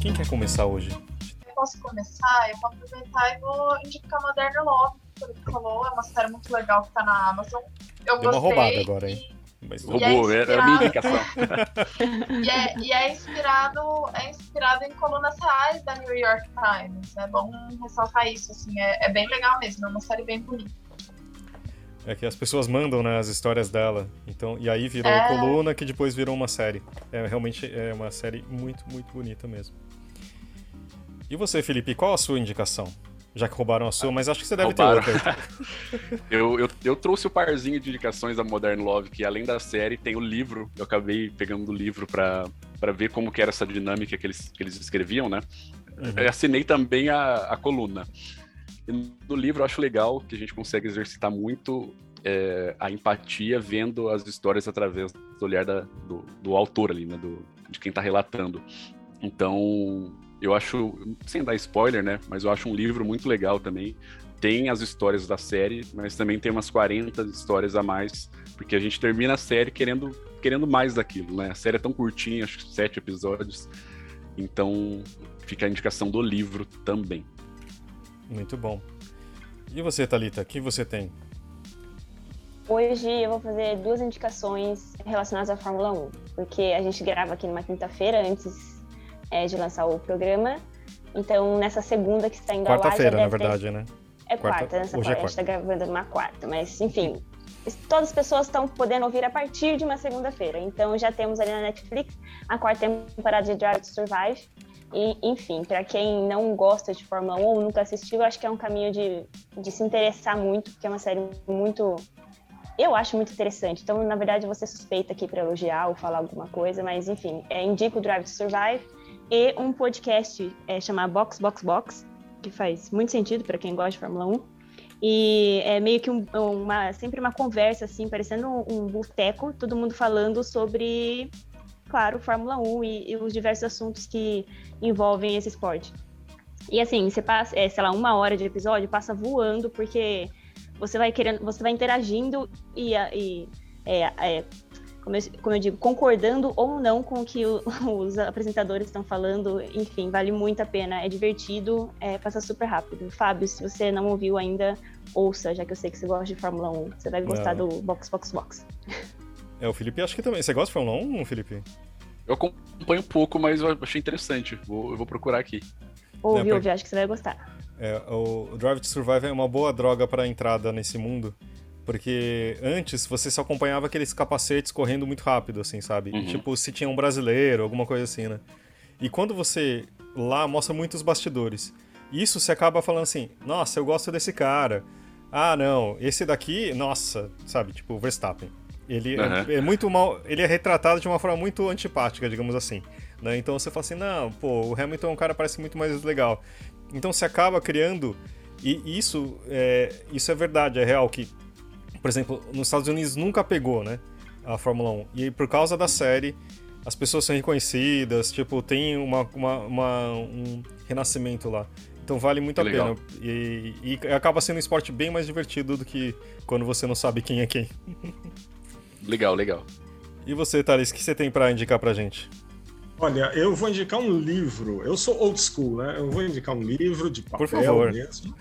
Quem quer começar hoje? Eu posso começar, eu vou aproveitar e vou indicar Modern Love, que ele falou, é uma série muito legal que está na Amazon. Eu Deu gostei. uma roubada agora, hein? Mas roubou, é era a minha indicação. e, é, e é, inspirado, é inspirado em colunas reais da New York Times. É bom ressaltar isso, assim, é, é bem legal mesmo, é uma série bem bonita. É que as pessoas mandam né, as histórias dela. Então, e aí virou é... coluna que depois virou uma série. É realmente é uma série muito, muito bonita mesmo. E você, Felipe, qual a sua indicação? Já que roubaram a sua, mas acho que você deve roubaram. ter outra. eu, eu, eu, trouxe o parzinho de indicações da Modern Love, que além da série tem o livro. Eu acabei pegando o livro para ver como que era essa dinâmica que eles, que eles escreviam, né? Uhum. Eu assinei também a, a coluna. E no livro eu acho legal que a gente consegue exercitar muito é, a empatia vendo as histórias através do olhar da, do, do autor ali, né? Do, de quem está relatando. Então, eu acho, sem dar spoiler, né? Mas eu acho um livro muito legal também. Tem as histórias da série, mas também tem umas 40 histórias a mais, porque a gente termina a série querendo, querendo mais daquilo, né? A série é tão curtinha, acho que sete episódios. Então, fica a indicação do livro também. Muito bom. E você, Talita, o que você tem? Hoje eu vou fazer duas indicações relacionadas à Fórmula 1, porque a gente grava aqui numa quinta-feira antes é, de lançar o programa. Então, nessa segunda que está indo. Quarta-feira, na verdade, ter... né? É quarta, quarta nessa Hoje é quarta. a gente está gravando numa quarta, mas enfim, todas as pessoas estão podendo ouvir a partir de uma segunda-feira. Então já temos ali na Netflix a quarta temporada de Drive to Survive. E, enfim, para quem não gosta de Fórmula 1 ou nunca assistiu, acho que é um caminho de, de se interessar muito, porque é uma série muito. Eu acho muito interessante. Então, na verdade, você suspeita aqui para elogiar ou falar alguma coisa, mas enfim, é, indico Drive to Survive e um podcast é, chamado Box Box Box, que faz muito sentido para quem gosta de Fórmula 1. E é meio que um, uma, sempre uma conversa, assim, parecendo um, um boteco, todo mundo falando sobre, claro, Fórmula 1 e, e, os diversos assuntos que envolvem esse esporte. E assim, você passa, é, sei lá, uma hora de episódio, passa voando, porque você vai querendo, você vai interagindo e, e é, é, como eu, como eu digo, concordando ou não com o que o, os apresentadores estão falando, enfim, vale muito a pena, é divertido, é, passa super rápido. Fábio, se você não ouviu ainda, ouça, já que eu sei que você gosta de Fórmula 1, você vai gostar não. do Box Box Box. É, o Felipe acho que também. Você gosta de Fórmula 1, Felipe? Eu acompanho um pouco, mas eu achei interessante. Vou, eu vou procurar aqui. Ouve, é, ouve, acho que você vai gostar. É, o Drive to Survive é uma boa droga para entrada nesse mundo. Porque antes você só acompanhava aqueles capacetes correndo muito rápido, assim, sabe? Uhum. Tipo, se tinha um brasileiro, alguma coisa assim, né? E quando você lá mostra muitos bastidores. Isso você acaba falando assim: nossa, eu gosto desse cara. Ah, não, esse daqui, nossa, sabe? Tipo, o Verstappen. Ele uhum. é, é, muito mal. Ele é retratado de uma forma muito antipática, digamos assim. Né? Então você fala assim: não, pô, o Hamilton é um cara parece muito mais legal. Então você acaba criando. E isso é, isso é verdade, é real que por exemplo, nos Estados Unidos nunca pegou, né? A Fórmula 1. E por causa da série, as pessoas são reconhecidas, tipo, tem uma, uma, uma um renascimento lá. Então vale muito que a legal. pena. E, e, acaba sendo um esporte bem mais divertido do que quando você não sabe quem é quem. legal, legal. E você, Thales, o que você tem para indicar pra gente? Olha, eu vou indicar um livro. Eu sou old school, né? Eu vou indicar um livro de papel Por favor. mesmo.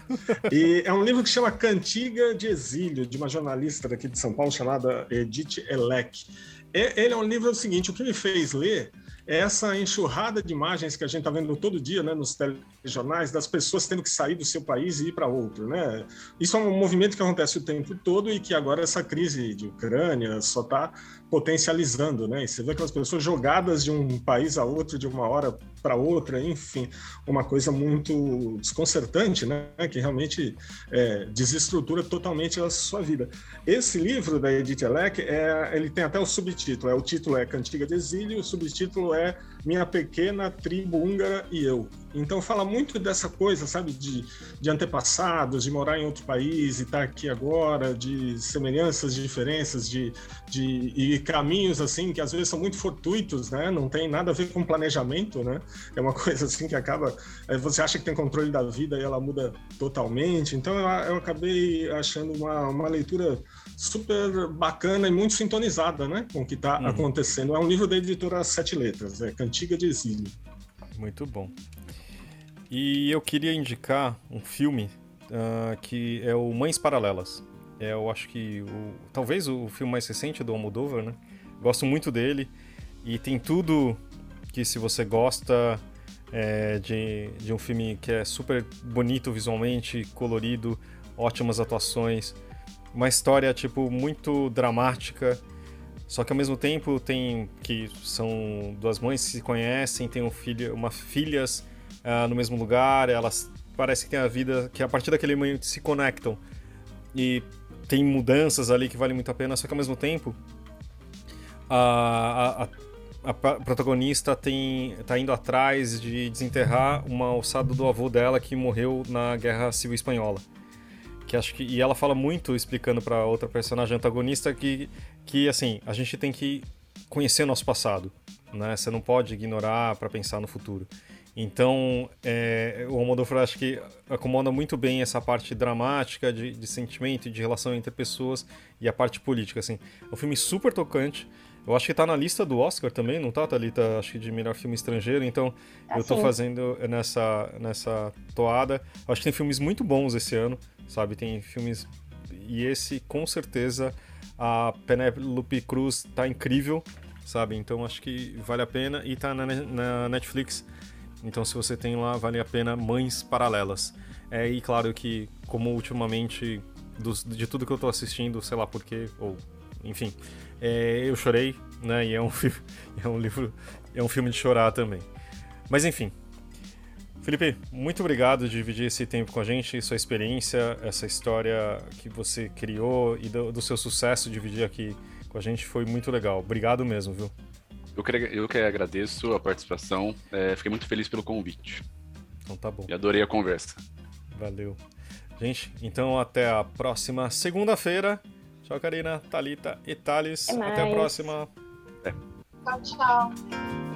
E é um livro que chama Cantiga de Exílio, de uma jornalista daqui de São Paulo chamada Edith Elec. Ele é um livro é o seguinte, o que me fez ler é essa enxurrada de imagens que a gente está vendo todo dia né, nos telejornais, das pessoas tendo que sair do seu país e ir para outro. Né? Isso é um movimento que acontece o tempo todo e que agora essa crise de Ucrânia só está potencializando. Né? E você vê aquelas pessoas jogadas de um país a outro, de uma hora para outra, enfim, uma coisa muito desconcertante, né? que realmente é, desestrutura totalmente a sua vida. Esse livro da Edith Elec, é, ele tem até o subtítulo, é, o título é Cantiga de Exílio, o subtítulo é Minha Pequena Tribo Húngara e Eu. Então fala muito dessa coisa, sabe, de, de antepassados, de morar em outro país e estar tá aqui agora, de semelhanças, de diferenças, de, de e caminhos assim que às vezes são muito fortuitos, né? Não tem nada a ver com planejamento, né? É uma coisa assim que acaba, você acha que tem controle da vida e ela muda totalmente. Então eu, eu acabei achando uma, uma leitura super bacana e muito sintonizada, né, com o que está uhum. acontecendo. É um livro da editora Sete Letras, é Cantiga de Exílio. Muito bom. E eu queria indicar um filme uh, que é o Mães Paralelas. É, eu acho que o, talvez o filme mais recente do Almodóvar, né? Gosto muito dele e tem tudo que se você gosta é, de, de um filme que é super bonito visualmente, colorido, ótimas atuações, uma história tipo muito dramática, só que ao mesmo tempo tem que são duas mães que se conhecem, tem um filho, uma filhas uh, no mesmo lugar, elas parece que tem a vida que a partir daquele momento se conectam. E tem mudanças ali que valem muito a pena, só que ao mesmo tempo a, a, a protagonista tem tá indo atrás de desenterrar uma ossada do avô dela que morreu na Guerra Civil Espanhola. Que acho que e ela fala muito explicando para outra personagem antagonista que que assim a gente tem que conhecer nosso passado né? Você não pode ignorar para pensar no futuro então é, o Almodóvar acho que acomoda muito bem essa parte dramática de, de sentimento e de relação entre pessoas e a parte política assim é um filme super tocante eu acho que tá na lista do Oscar também, não tá, Thalita? Acho que de melhor filme estrangeiro, então eu tô fazendo nessa, nessa toada. Acho que tem filmes muito bons esse ano sabe? Tem filmes. E esse, com certeza, a Penelope Cruz tá incrível, sabe? Então acho que vale a pena. E tá na, na Netflix. Então se você tem lá, vale a pena Mães Paralelas. É, e claro que, como ultimamente, dos, de tudo que eu tô assistindo, sei lá porquê, ou enfim, é, eu chorei, né? E é um, é um livro, é um filme de chorar também. Mas enfim, Felipe, muito obrigado de dividir esse tempo com a gente, sua experiência, essa história que você criou e do, do seu sucesso dividir aqui com a gente foi muito legal. Obrigado mesmo, viu? Eu que, eu que agradeço a participação, é, fiquei muito feliz pelo convite. Então tá bom. E adorei a conversa. Valeu. Gente, então até a próxima segunda-feira. Tchau, Karina, Talita e Thales. Até, até a próxima. É. Tchau, tchau.